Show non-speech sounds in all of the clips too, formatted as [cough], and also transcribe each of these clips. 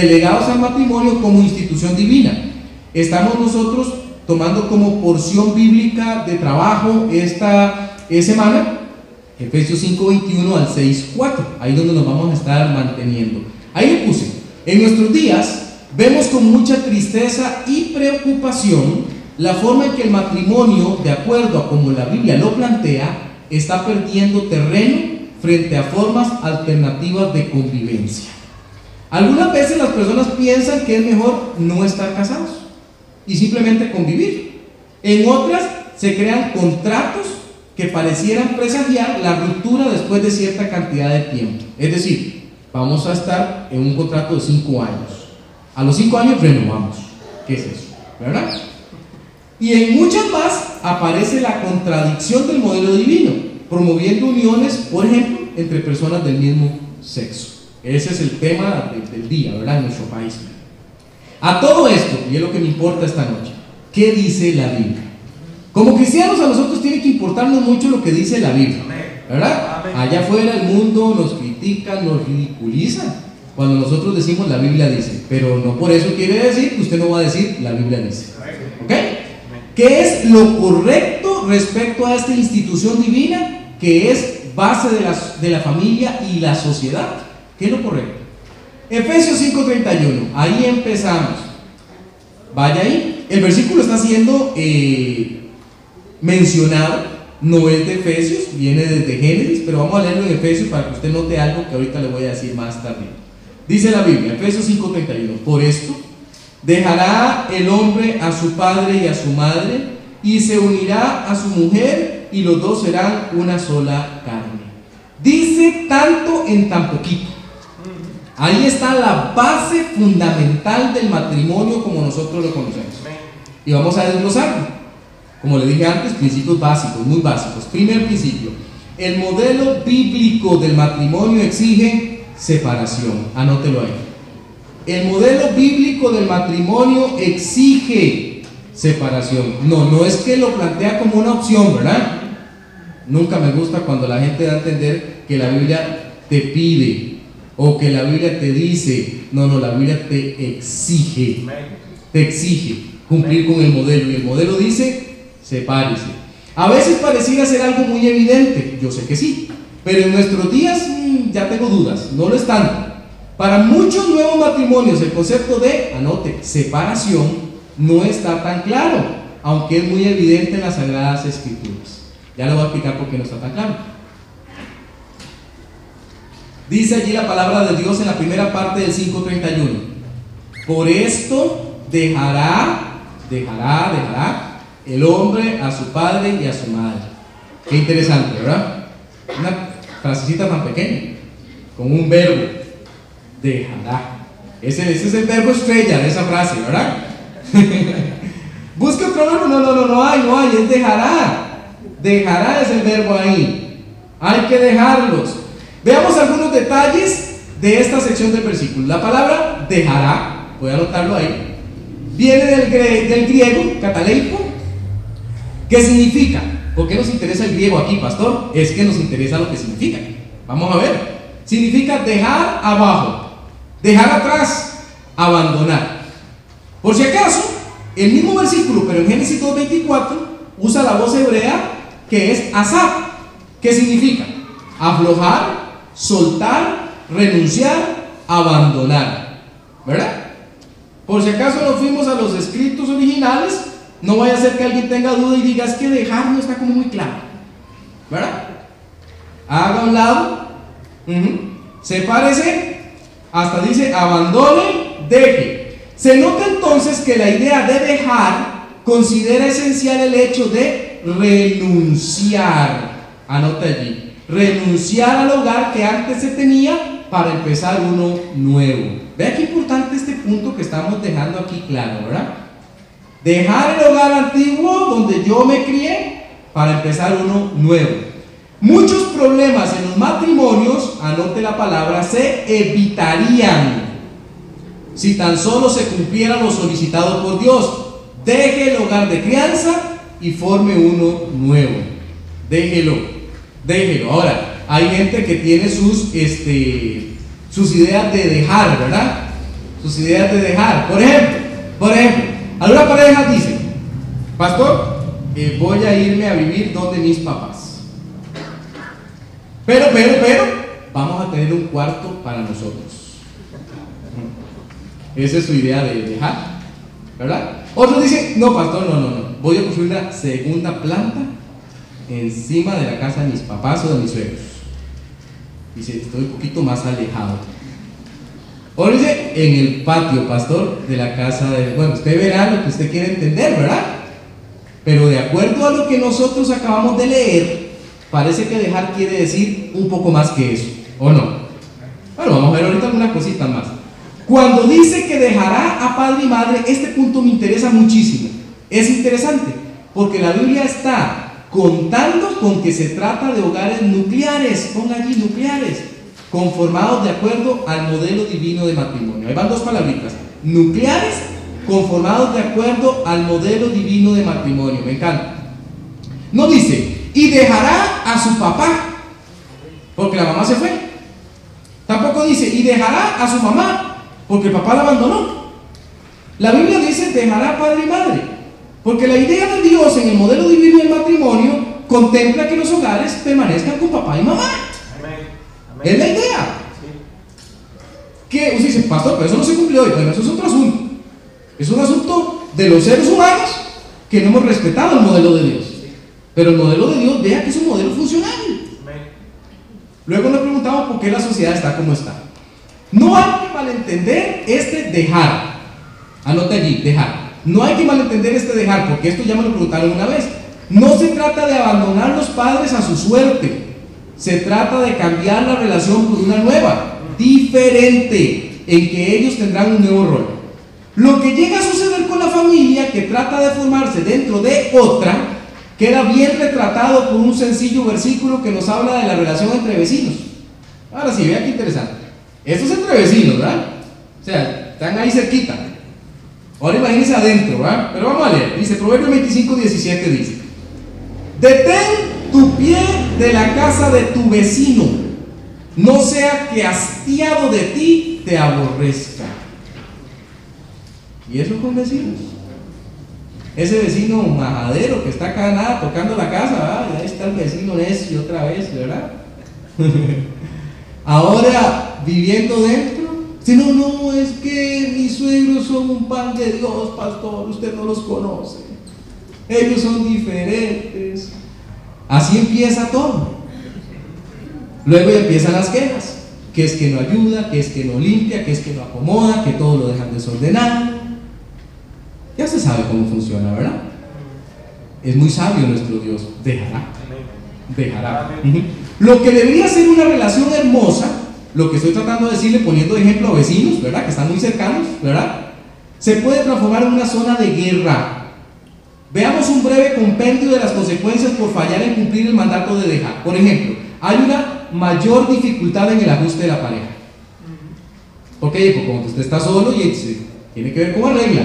delegados al matrimonio como institución divina. Estamos nosotros tomando como porción bíblica de trabajo esta semana Efesios 5:21 al 6:4, ahí donde nos vamos a estar manteniendo. Ahí le puse, en nuestros días vemos con mucha tristeza y preocupación la forma en que el matrimonio, de acuerdo a como la Biblia lo plantea, está perdiendo terreno frente a formas alternativas de convivencia. Algunas veces las personas piensan que es mejor no estar casados y simplemente convivir. En otras se crean contratos que parecieran presagiar la ruptura después de cierta cantidad de tiempo. Es decir, vamos a estar en un contrato de cinco años. A los cinco años renovamos. ¿Qué es eso? ¿Verdad? Y en muchas más aparece la contradicción del modelo divino, promoviendo uniones, por ejemplo, entre personas del mismo sexo. Ese es el tema del, día, ¿verdad? En nuestro país. A todo esto, y es lo que me importa esta noche, ¿qué dice la Biblia? Como cristianos a nosotros tiene que importarnos mucho lo que dice la Biblia, ¿verdad? Allá afuera el mundo nos critica, nos ridiculiza cuando nosotros decimos la Biblia dice, pero no por eso quiere decir que usted no va a decir la Biblia dice. ¿Ok? ¿Qué es lo correcto respecto a esta institución divina que es base de la, de la familia y la sociedad? ¿Qué es lo correcto? Efesios 5:31, ahí empezamos. Vaya ahí. El versículo está siendo eh, mencionado, no es de Efesios, viene desde Génesis, pero vamos a leerlo en Efesios para que usted note algo que ahorita le voy a decir más tarde. Dice la Biblia, Efesios 5:31, por esto Dejará el hombre a su padre y a su madre y se unirá a su mujer y los dos serán una sola carne. Dice tanto en tan poquito. Ahí está la base fundamental del matrimonio como nosotros lo conocemos. Y vamos a desglosarlo. Como le dije antes, principios básicos, muy básicos. Primer principio, el modelo bíblico del matrimonio exige separación. Anótelo ahí. El modelo bíblico del matrimonio exige separación. No, no es que lo plantea como una opción, ¿verdad? Nunca me gusta cuando la gente da a entender que la Biblia te pide o que la Biblia te dice. No, no, la Biblia te exige. Te exige cumplir con el modelo. Y el modelo dice, sepárese. A veces pareciera ser algo muy evidente. Yo sé que sí. Pero en nuestros días mm, ya tengo dudas. No lo están. Para muchos nuevos matrimonios el concepto de, anote, separación no está tan claro, aunque es muy evidente en las Sagradas Escrituras. Ya lo voy a explicar por qué no está tan claro. Dice allí la palabra de Dios en la primera parte del 5.31. Por esto dejará, dejará, dejará el hombre a su padre y a su madre. Qué interesante, ¿verdad? Una frasecita tan pequeña, con un verbo dejará. Ese, ese es el verbo estrella de esa frase, ¿verdad? [laughs] Busca otro verbo, no, no, no, no hay, no hay, es dejará. Dejará es el verbo ahí. Hay que dejarlos. Veamos algunos detalles de esta sección del versículo. La palabra dejará, voy a anotarlo ahí, viene del, griego, cataleico, que significa, ¿por qué nos interesa el griego aquí, pastor? Es que nos interesa lo que significa. Vamos a ver. Significa dejar abajo, Dejar atrás, abandonar. Por si acaso, el mismo versículo, pero en Génesis 2.24, usa la voz hebrea que es asap, que significa aflojar, soltar, renunciar, abandonar. ¿Verdad? Por si acaso nos fuimos a los escritos originales, no vaya a ser que alguien tenga duda y diga, es que dejar no está como muy claro. ¿Verdad? Haga un lado, se parece hasta dice abandone, deje. Se nota entonces que la idea de dejar considera esencial el hecho de renunciar. Anota allí. Renunciar al hogar que antes se tenía para empezar uno nuevo. Vea qué importante este punto que estamos dejando aquí claro, ¿verdad? Dejar el hogar antiguo donde yo me crié para empezar uno nuevo. Muchos problemas en los matrimonios, anote la palabra, se evitarían si tan solo se cumpliera lo solicitado por Dios. Deje el hogar de crianza y forme uno nuevo. déjelo, déjelo. Ahora, hay gente que tiene sus, este, sus ideas de dejar, ¿verdad? Sus ideas de dejar. Por ejemplo, por ejemplo, alguna pareja dice, pastor, eh, voy a irme a vivir donde mis papás. Pero, pero, pero, vamos a tener un cuarto para nosotros. Esa es su idea de dejar, ¿verdad? Otros dicen, no, pastor, no, no, no, voy a construir una segunda planta encima de la casa de mis papás o de mis suegros. Dice, estoy un poquito más alejado. Dice, en el patio, pastor, de la casa de... Bueno, usted verá lo que usted quiere entender, ¿verdad? Pero de acuerdo a lo que nosotros acabamos de leer, parece que dejar quiere decir un poco más que eso, ¿o no? Bueno, vamos a ver ahorita algunas cositas más. Cuando dice que dejará a padre y madre, este punto me interesa muchísimo. Es interesante, porque la Biblia está contando con que se trata de hogares nucleares, ponga allí nucleares, conformados de acuerdo al modelo divino de matrimonio. Ahí van dos palabritas, nucleares conformados de acuerdo al modelo divino de matrimonio, me encanta. No dice, y dejará a su papá, porque la mamá se fue. Tampoco dice, y dejará a su mamá, porque el papá la abandonó. La Biblia dice, dejará padre y madre. Porque la idea de Dios en el modelo divino del matrimonio contempla que los hogares permanezcan con papá y mamá. Es la idea. Que usted dice, pastor, pero eso no se cumplió hoy. Bueno, eso es otro asunto. Es un asunto de los seres humanos que no hemos respetado el modelo de Dios. Pero el modelo de Dios, vea que es un modelo funcional. Luego nos preguntamos por qué la sociedad está como está. No hay que malentender este dejar. Anote allí, dejar. No hay que malentender este dejar, porque esto ya me lo preguntaron una vez. No se trata de abandonar los padres a su suerte. Se trata de cambiar la relación por una nueva, diferente, en que ellos tendrán un nuevo rol. Lo que llega a suceder con la familia que trata de formarse dentro de otra, queda bien retratado por un sencillo versículo que nos habla de la relación entre vecinos. Ahora sí, vea qué interesante. Esto es entre vecinos, ¿verdad? O sea, están ahí cerquita. Ahora imagínense adentro, ¿verdad? Pero vamos a leer. Dice, Proverbio 25, 17 dice, detén tu pie de la casa de tu vecino, no sea que hastiado de ti te aborrezca. Y eso con vecinos. Ese vecino majadero que está acá nada tocando la casa, ¿verdad? ahí está el vecino necio otra vez, ¿verdad? [laughs] Ahora viviendo dentro si no, no, es que mis suegros son un pan de Dios, pastor, usted no los conoce. Ellos son diferentes. Así empieza todo. Luego empiezan las quejas, que es que no ayuda, que es que no limpia, que es que no acomoda, que todo lo dejan desordenado. Ya se sabe cómo funciona, ¿verdad? Es muy sabio nuestro Dios. Dejará. Dejará. Lo que debería ser una relación hermosa lo que estoy tratando de decirle poniendo de ejemplo a vecinos, ¿verdad? Que están muy cercanos, ¿verdad? Se puede transformar en una zona de guerra. Veamos un breve compendio de las consecuencias por fallar en cumplir el mandato de dejar. Por ejemplo, hay una mayor dificultad en el ajuste de la pareja. Ok, pues cuando usted está solo y tiene que ver cómo arregla.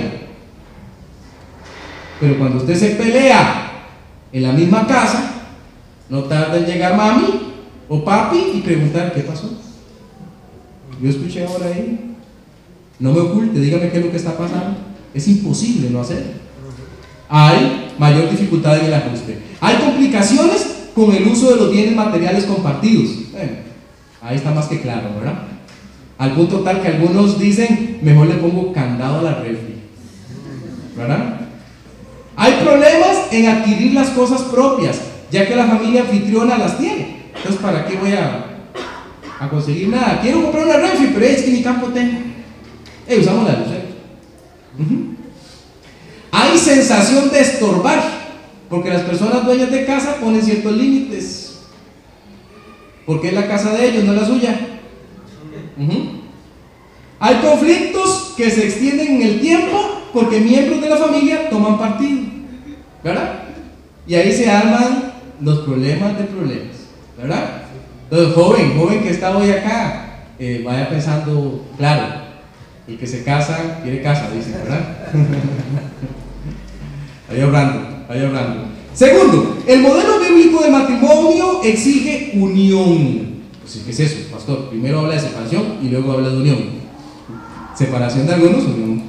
Pero cuando usted se pelea en la misma casa, no tarda en llegar mami o papi y preguntar qué pasó. Yo escuché ahora ahí. No me oculte, dígame qué es lo que está pasando. Es imposible no hacerlo. Hay mayor dificultad en el ajuste. Hay complicaciones con el uso de los bienes materiales compartidos. Ahí está más que claro, ¿verdad? Al punto tal que algunos dicen, mejor le pongo candado a la refri. ¿Verdad? Hay problemas en adquirir las cosas propias, ya que la familia anfitriona las tiene. Entonces, ¿para qué voy a a conseguir nada. Quiero comprar una refri, pero es que mi campo tengo. Eh, usamos la luz. ¿eh? Hay sensación de estorbar, porque las personas dueñas de casa ponen ciertos límites. Porque es la casa de ellos, no la suya. Hay conflictos que se extienden en el tiempo porque miembros de la familia toman partido. ¿Verdad? Y ahí se arman los problemas de problemas. ¿Verdad? Entonces, joven, joven que está hoy acá, eh, vaya pensando, claro, el que se casa, quiere casa, dice, ¿verdad? [laughs] vaya hablando, vaya hablando. Segundo, el modelo bíblico de matrimonio exige unión. Pues, ¿Qué es eso, pastor? Primero habla de separación y luego habla de unión. Separación de algunos, unión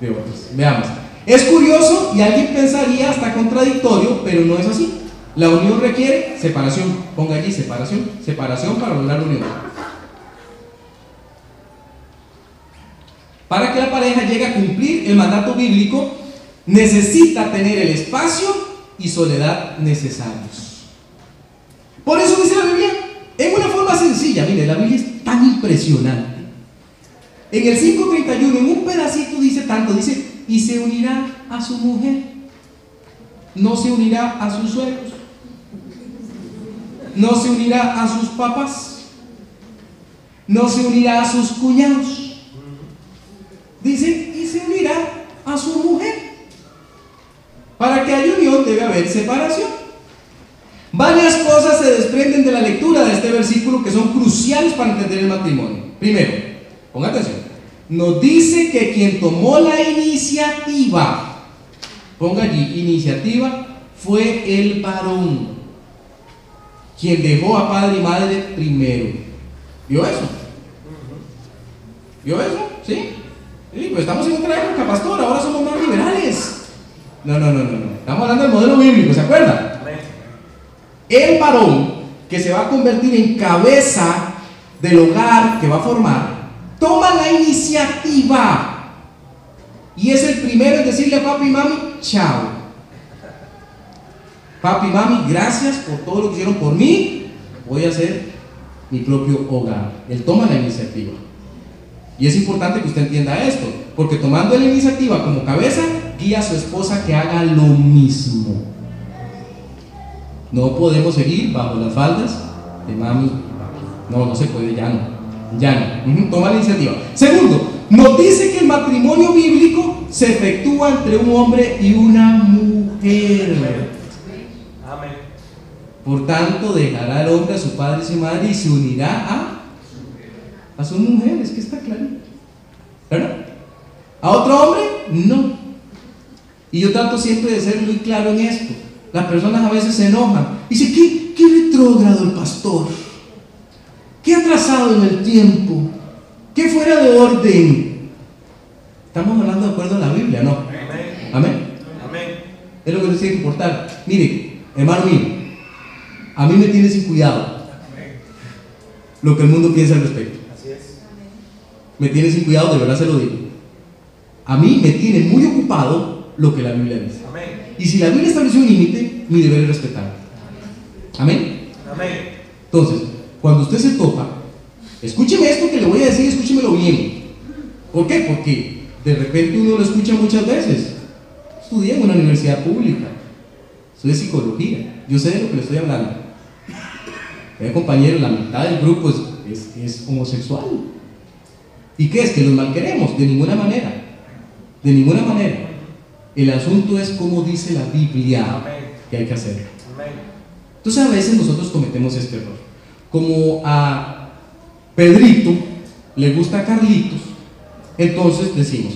de otros. Veamos. Es curioso y alguien pensaría hasta contradictorio, pero no es así. La unión requiere separación. Ponga allí separación. Separación para lograr unión. Para que la pareja llegue a cumplir el mandato bíblico, necesita tener el espacio y soledad necesarios. Por eso dice la Biblia, en una forma sencilla, mire, la Biblia es tan impresionante. En el 5.31, en un pedacito dice tanto, dice, y se unirá a su mujer, no se unirá a sus suegros, no se unirá a sus papás, no se unirá a sus cuñados Dice, y se unirá a su mujer. Para que haya unión debe haber separación. Varias cosas se desprenden de la lectura de este versículo que son cruciales para entender el matrimonio. Primero, ponga atención, nos dice que quien tomó la iniciativa, ponga allí, iniciativa, fue el varón, quien dejó a padre y madre primero. ¿Vio eso? ¿Vio eso? ¿Sí? Sí, pues estamos en otra época, pastor, ahora somos más liberales. No, no, no, no, no. Estamos hablando del modelo bíblico, ¿se acuerdan? El varón que se va a convertir en cabeza del hogar que va a formar, toma la iniciativa. Y es el primero en decirle a papi y mami, chao. Papi mami, gracias por todo lo que hicieron por mí. Voy a hacer mi propio hogar. Él toma la iniciativa. Y es importante que usted entienda esto, porque tomando la iniciativa como cabeza, guía a su esposa que haga lo mismo. No podemos seguir bajo las faldas de mami. No, no se puede, ya no. Ya no. Toma la iniciativa. Segundo, nos dice que el matrimonio bíblico se efectúa entre un hombre y una mujer. Amén. Por tanto, dejará el hombre a su padre y su madre y se unirá a a su mujer, es que está claro. ¿Verdad? ¿A otro hombre? No. Y yo trato siempre de ser muy claro en esto. Las personas a veces se enojan. Dicen, ¿qué, qué retrógrado el pastor? ¿Qué atrasado en el tiempo? ¿Qué fuera de orden? Estamos hablando de acuerdo a la Biblia, ¿no? Amén. Amén. Es lo que les tiene que importar. Mire, hermano mío, a mí me tiene sin cuidado lo que el mundo piensa al respecto me tiene sin cuidado, de verdad se lo digo. A mí me tiene muy ocupado lo que la Biblia dice. Y si la Biblia establece un límite, mi deber es respetarlo. Amén. Entonces, cuando usted se topa, escúcheme esto que le voy a decir, escúchemelo bien. ¿Por qué? Porque de repente uno lo escucha muchas veces. Estudié en una universidad pública. Soy de psicología. Yo sé de lo que le estoy hablando. Mi compañero, la mitad del grupo es, es homosexual. ¿Y qué es? Que los malqueremos, de ninguna manera. De ninguna manera. El asunto es como dice la Biblia que hay que hacer. Entonces a veces nosotros cometemos este error. Como a Pedrito le gusta a Carlitos, entonces decimos,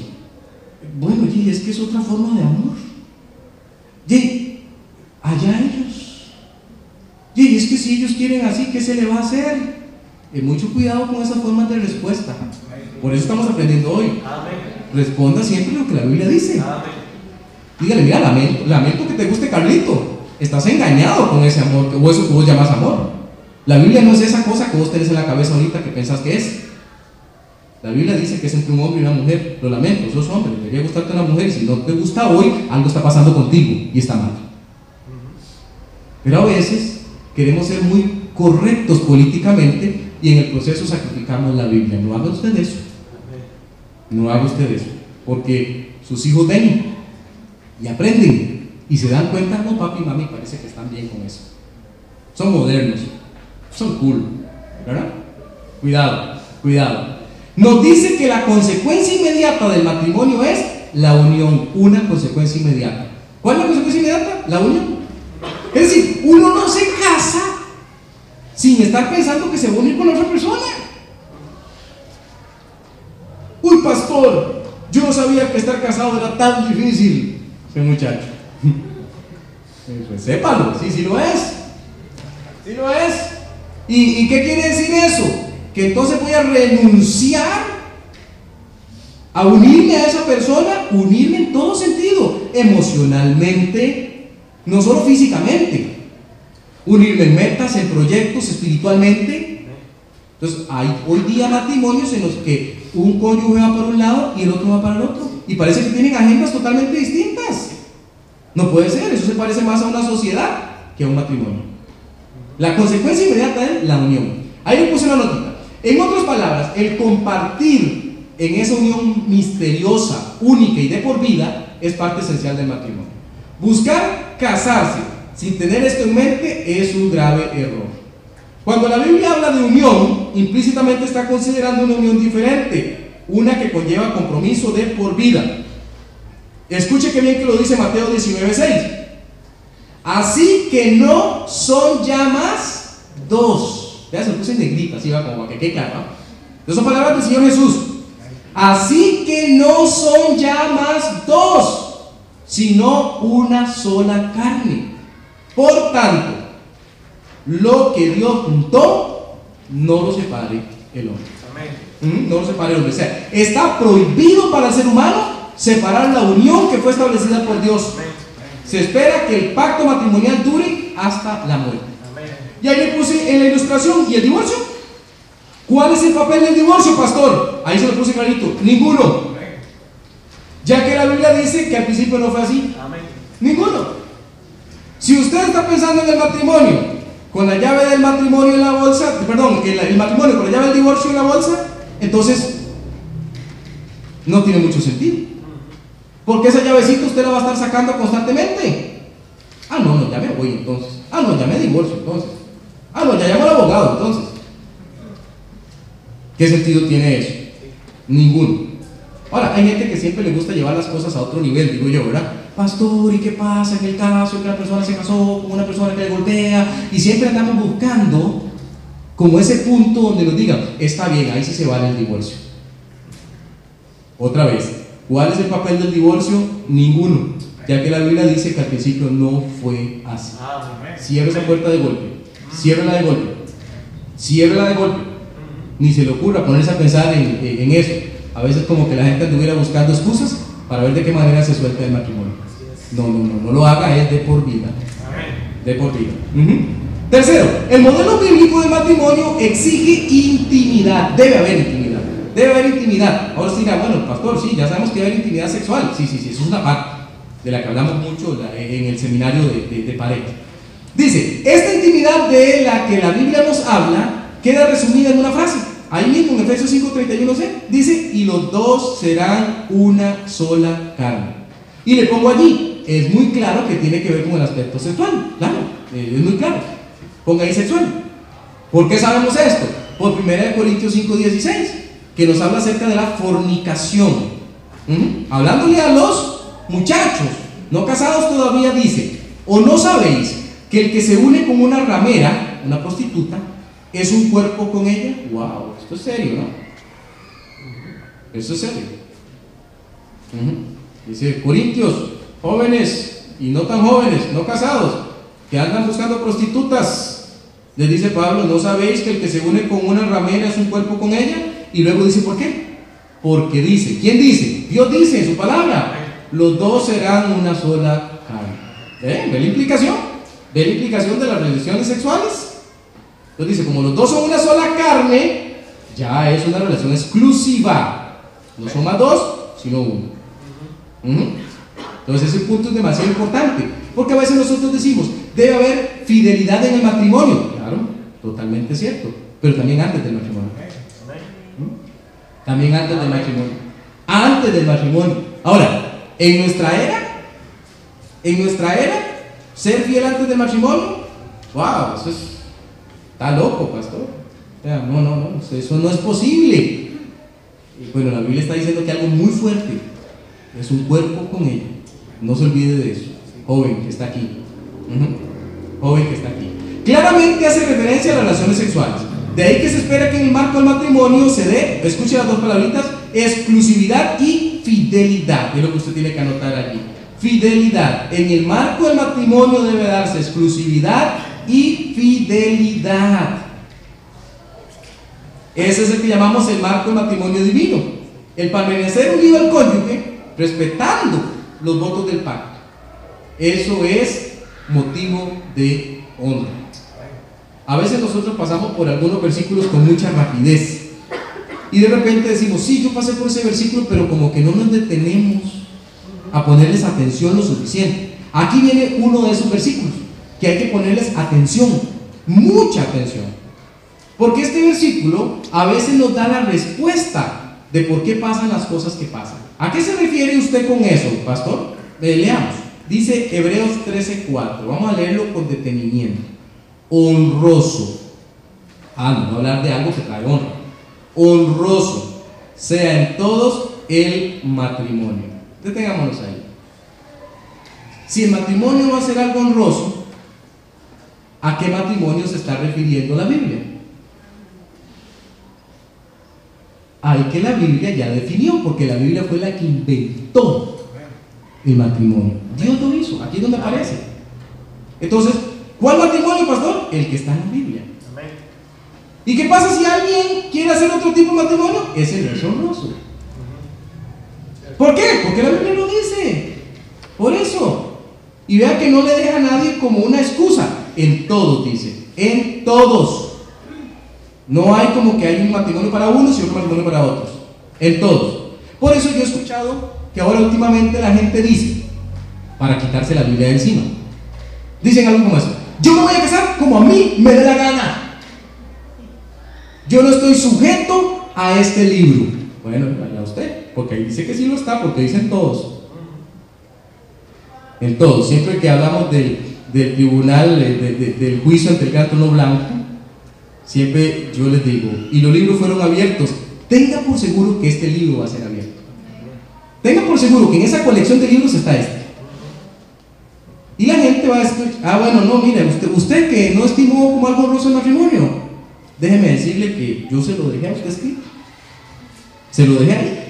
bueno, y es que es otra forma de amor. Y allá ellos. Y es que si ellos quieren así, ¿qué se le va a hacer? Eh, mucho cuidado con esas formas de respuesta. Por eso estamos aprendiendo hoy. Responda siempre lo que la Biblia dice. Dígale, mira, lamento, lamento que te guste Carlito. Estás engañado con ese amor, o eso que vos llamas amor. La Biblia no es esa cosa que vos tenés en la cabeza ahorita que pensás que es. La Biblia dice que es entre un hombre y una mujer. Lo lamento, sos hombre, debería gustarte una mujer. Y si no te gusta hoy, algo está pasando contigo y está mal. Pero a veces queremos ser muy correctos políticamente y en el proceso sacrificamos la Biblia. No haga usted eso. No haga usted eso. Porque sus hijos ven y aprenden y se dan cuenta, no, papi y mami parece que están bien con eso. Son modernos, son cool, ¿verdad? Cuidado, cuidado. Nos dice que la consecuencia inmediata del matrimonio es la unión, una consecuencia inmediata. ¿Cuál es la consecuencia inmediata? La unión. Es decir, uno no se sin estar pensando que se va a unir con otra persona. Uy, pastor, yo no sabía que estar casado era tan difícil. Ese muchacho. [laughs] pues sépalo, sí, sí lo es. Sí lo es. ¿Y, ¿Y qué quiere decir eso? Que entonces voy a renunciar a unirme a esa persona, unirme en todo sentido, emocionalmente, no solo físicamente, unirme en metas, en proyectos, espiritualmente. Entonces, hay hoy día matrimonios en los que un cónyuge va para un lado y el otro va para el otro, y parece que tienen agendas totalmente distintas. No puede ser, eso se parece más a una sociedad que a un matrimonio. La consecuencia inmediata es la unión. Ahí le puse una notita. En otras palabras, el compartir en esa unión misteriosa, única y de por vida, es parte esencial del matrimonio. Buscar casarse sin tener esto en mente es un grave error. Cuando la Biblia habla de unión, implícitamente está considerando una unión diferente, una que conlleva compromiso de por vida. Escuche que bien que lo dice Mateo 19:6. Así que no son ya más dos. Ya se lo puse en negrita, así va como que qué claro. ¿no? son palabras del Señor Jesús. Así que no son ya más dos, sino una sola carne. Por tanto, lo que Dios juntó, no lo separe el hombre. ¿Mm? No lo separe el hombre. O sea, está prohibido para el ser humano separar la unión que fue establecida por Dios. Se espera que el pacto matrimonial dure hasta la muerte. Y ahí le puse en la ilustración, ¿y el divorcio? ¿Cuál es el papel del divorcio, pastor? Ahí se lo puse clarito. Ninguno. Ya que la Biblia dice que al principio no fue así. Ninguno. Si usted está pensando en el matrimonio, con la llave del matrimonio en la bolsa, perdón, el, el matrimonio con la llave del divorcio en la bolsa, entonces no tiene mucho sentido. Porque esa llavecita usted la va a estar sacando constantemente. Ah, no, no, ya me voy entonces. Ah, no, ya me divorcio entonces. Ah, no, ya llamo al abogado entonces. ¿Qué sentido tiene eso? Ninguno. Ahora, hay gente que siempre le gusta llevar las cosas a otro nivel, digo yo, ¿verdad? Pastor, ¿y qué pasa en el caso que la persona se casó con una persona que le golpea? Y siempre andamos buscando como ese punto donde nos digan, está bien, ahí sí se vale el divorcio. Otra vez, ¿cuál es el papel del divorcio? Ninguno, ya que la Biblia dice que al principio no fue así. Cierra esa puerta de golpe, ciérrala de golpe, ciérrala de golpe. Ni se le ocurra ponerse a pensar en, en eso. A veces como que la gente anduviera buscando excusas para ver de qué manera se suelta el matrimonio. No, no, no, no lo haga, es de por vida. De por vida. Tercero, el modelo bíblico de matrimonio exige intimidad. Debe haber intimidad. Debe haber intimidad. Ahora se dirá, bueno, pastor, sí, ya sabemos que debe haber intimidad sexual. Sí, sí, sí, eso es una parte de la que hablamos mucho la- en el seminario de, de, de pareja. Dice, esta intimidad de la que la Biblia nos habla queda resumida en una frase. Ahí mismo en Efesios 5:31c dice, y los dos serán una sola carne. Y le pongo allí, es muy claro que tiene que ver con el aspecto sexual, claro, eh, es muy claro. Ponga ahí sexual. ¿Por qué sabemos esto? Por 1 Corintios 5:16, que nos habla acerca de la fornicación. Hablándole a los muchachos, no casados todavía, dice, o no sabéis que el que se une con una ramera, una prostituta, es un cuerpo con ella. Wow, esto es serio, ¿no? Esto es serio. Dice, Corintios, jóvenes y no tan jóvenes, no casados, que andan buscando prostitutas. Les dice Pablo, ¿no sabéis que el que se une con una ramera es un cuerpo con ella? Y luego dice, ¿por qué? Porque dice, ¿quién dice? Dios dice en su palabra, los dos serán una sola carne. ¿Eh? ¿Ve la implicación? ¿Ve la implicación de las relaciones sexuales? Entonces dice, como los dos son una sola carne, ya es una relación exclusiva. No son más dos, sino uno. Entonces ese punto es demasiado importante, porque a veces nosotros decimos, debe haber fidelidad en el matrimonio. Claro, totalmente cierto, pero también antes del matrimonio. También antes del matrimonio. Antes del matrimonio. Ahora, en nuestra era, en nuestra era, ser fiel antes del matrimonio, wow, eso es, está loco, pastor. O sea, no, no, no, eso no es posible. Y bueno, la Biblia está diciendo que algo muy fuerte es un cuerpo con ella. No se olvide de eso. Joven que está aquí. Joven que está aquí. Claramente hace referencia a las relaciones sexuales. De ahí que se espera que en el marco del matrimonio se dé, escuche las dos palabritas, exclusividad y fidelidad. Es lo que usted tiene que anotar allí. fidelidad. En el marco del matrimonio debe darse exclusividad y fidelidad. Ese es el que llamamos el marco del matrimonio divino. El permanecer unido al cónyuge, respetando los votos del pacto. Eso es motivo de honra. A veces nosotros pasamos por algunos versículos con mucha rapidez. Y de repente decimos, sí, yo pasé por ese versículo, pero como que no nos detenemos a ponerles atención lo suficiente. Aquí viene uno de esos versículos, que hay que ponerles atención, mucha atención. Porque este versículo a veces nos da la respuesta de por qué pasan las cosas que pasan. ¿A qué se refiere usted con eso, pastor? leamos. Dice Hebreos 13:4. Vamos a leerlo con detenimiento. Honroso. Ah, no, no hablar de algo que trae honra. Honroso sea en todos el matrimonio. Detengámonos ahí. Si el matrimonio va a ser algo honroso, ¿a qué matrimonio se está refiriendo la Biblia? Al que la Biblia ya definió, porque la Biblia fue la que inventó el matrimonio. Dios lo hizo, aquí es donde aparece. Entonces, ¿cuál matrimonio, pastor? El que está en la Biblia. ¿Y qué pasa si alguien quiere hacer otro tipo de matrimonio? Es honroso. ¿Por qué? Porque la Biblia lo dice. Por eso. Y vea que no le deja a nadie como una excusa. En todos, dice. En todos. No hay como que hay un matrimonio para unos y otro matrimonio para otros. En todos. Por eso yo he escuchado que ahora últimamente la gente dice, para quitarse la Biblia de encima, dicen algo como eso. Yo me voy a casar como a mí me dé la gana. Yo no estoy sujeto a este libro. Bueno, vaya usted, porque ahí dice que sí lo está, porque dicen todos. En todos. Siempre que hablamos del, tribunal, del juicio ante el blanco, siempre yo les digo, y los libros fueron abiertos, tenga por seguro que este libro va a ser abierto. Tenga por seguro que en esa colección de libros está este. Y la gente va a decir, ah, bueno, no, mire, usted, que no estimó como algo roso el matrimonio, déjeme decirle que yo se lo dejé a usted escrito. Se lo dejé ahí.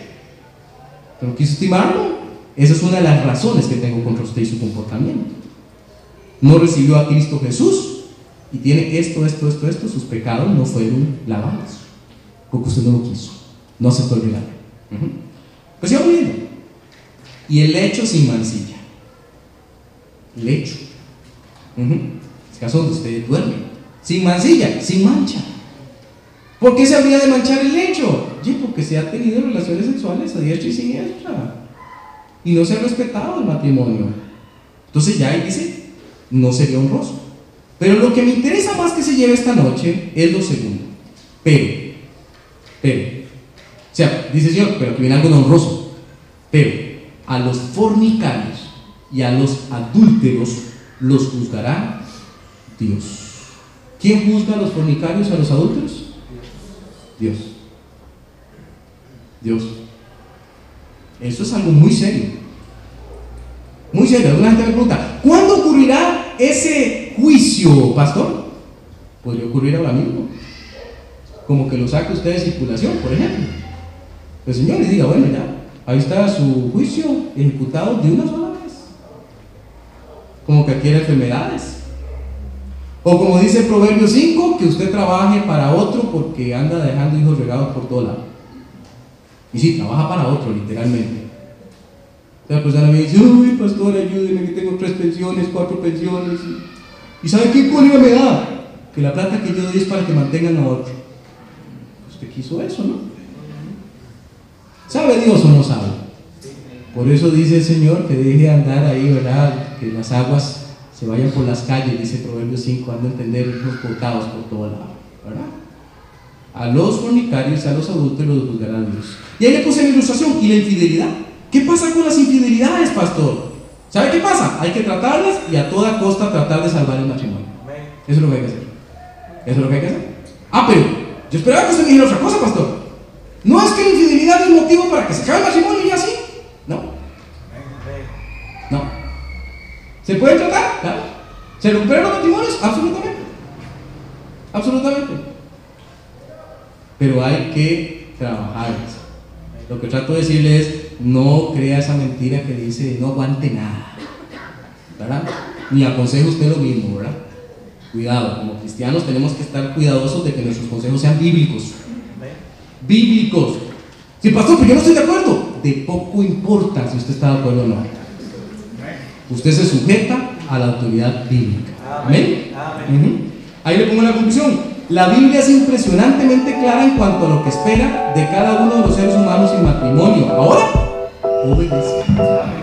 Pero quiso estimarlo. Esa es una de las razones que tengo contra usted y su comportamiento. No recibió a Cristo Jesús y tiene esto, esto, esto, esto. Sus pecados no fueron lavados. Porque usted no lo quiso. No aceptó el milagro. Pues yo viendo. Y el lecho sin mancilla. Lecho. Es caso donde usted duerme. Sin mancilla, sin mancha. ¿Por qué se habría de manchar el lecho? porque se ha tenido relaciones sexuales a diestra y siniestra. Y no se ha respetado el matrimonio. Entonces ya ahí dice, no sería honroso. Pero lo que me interesa más que se lleve esta noche es lo segundo. Pero, pero, o sea, dice Señor, pero que viene algo honroso. Pero a los fornicarios y a los adúlteros los juzgará Dios. ¿Quién juzga a los fornicarios y a los adúlteros? Dios. Dios. Eso es algo muy serio. Muy serio. Alguna gente me pregunta, ¿cuándo ocurrirá ese juicio, pastor? Podría ocurrir ahora mismo. Como que lo saque usted de circulación, por ejemplo. El Señor le diga, bueno, ya, ahí está su juicio ejecutado de una sola vez. Como que adquiere enfermedades. O como dice el Proverbio 5, que usted trabaje para otro porque anda dejando hijos regados por todo lado. Y sí, trabaja para otro, literalmente. La persona me dice, uy, pastor, ayúdeme que tengo tres pensiones, cuatro pensiones. ¿Y, sabe qué cólera me da? Que la plata que yo doy es para que mantengan a otro. Usted quiso eso, ¿no? ¿Sabe Dios o no sabe? Por eso dice el Señor que deje de andar ahí, ¿verdad? Que las aguas se vayan por las calles, dice Proverbio 5, ando a entender los portados por todo lado, ¿verdad? A los fornicarios, a los adultos los juzgará Dios. Y ahí le puse la ilustración, y la infidelidad. ¿Qué pasa con las infidelidades, pastor? ¿Sabe qué pasa? Hay que tratarlas y a toda costa tratar de salvar el matrimonio. Eso es lo que hay que hacer. Eso es lo que hay que hacer. Ah, pero yo esperaba que usted me dijera otra cosa, pastor. No es que la infidelidad es motivo para que se acabe el matrimonio y así. No. No. ¿Se puede tratar? Claro. ¿Se recuperan los matrimonios? Absolutamente. Absolutamente. Pero hay que trabajar. Lo que trato de decirles es, no crea esa mentira que dice no aguante nada, ¿verdad? Ni aconsejo usted lo mismo, ¿verdad? Cuidado, como cristianos tenemos que estar cuidadosos de que nuestros consejos sean bíblicos. Bíblicos. Si pastor, pero yo no estoy de acuerdo, de poco importa si usted está de acuerdo o no. Usted se sujeta a la autoridad bíblica. Amén. Ujú. Ahí le pongo la conclusión. La Biblia es impresionantemente clara en cuanto a lo que espera de cada uno de los seres humanos en matrimonio. Ahora, Holy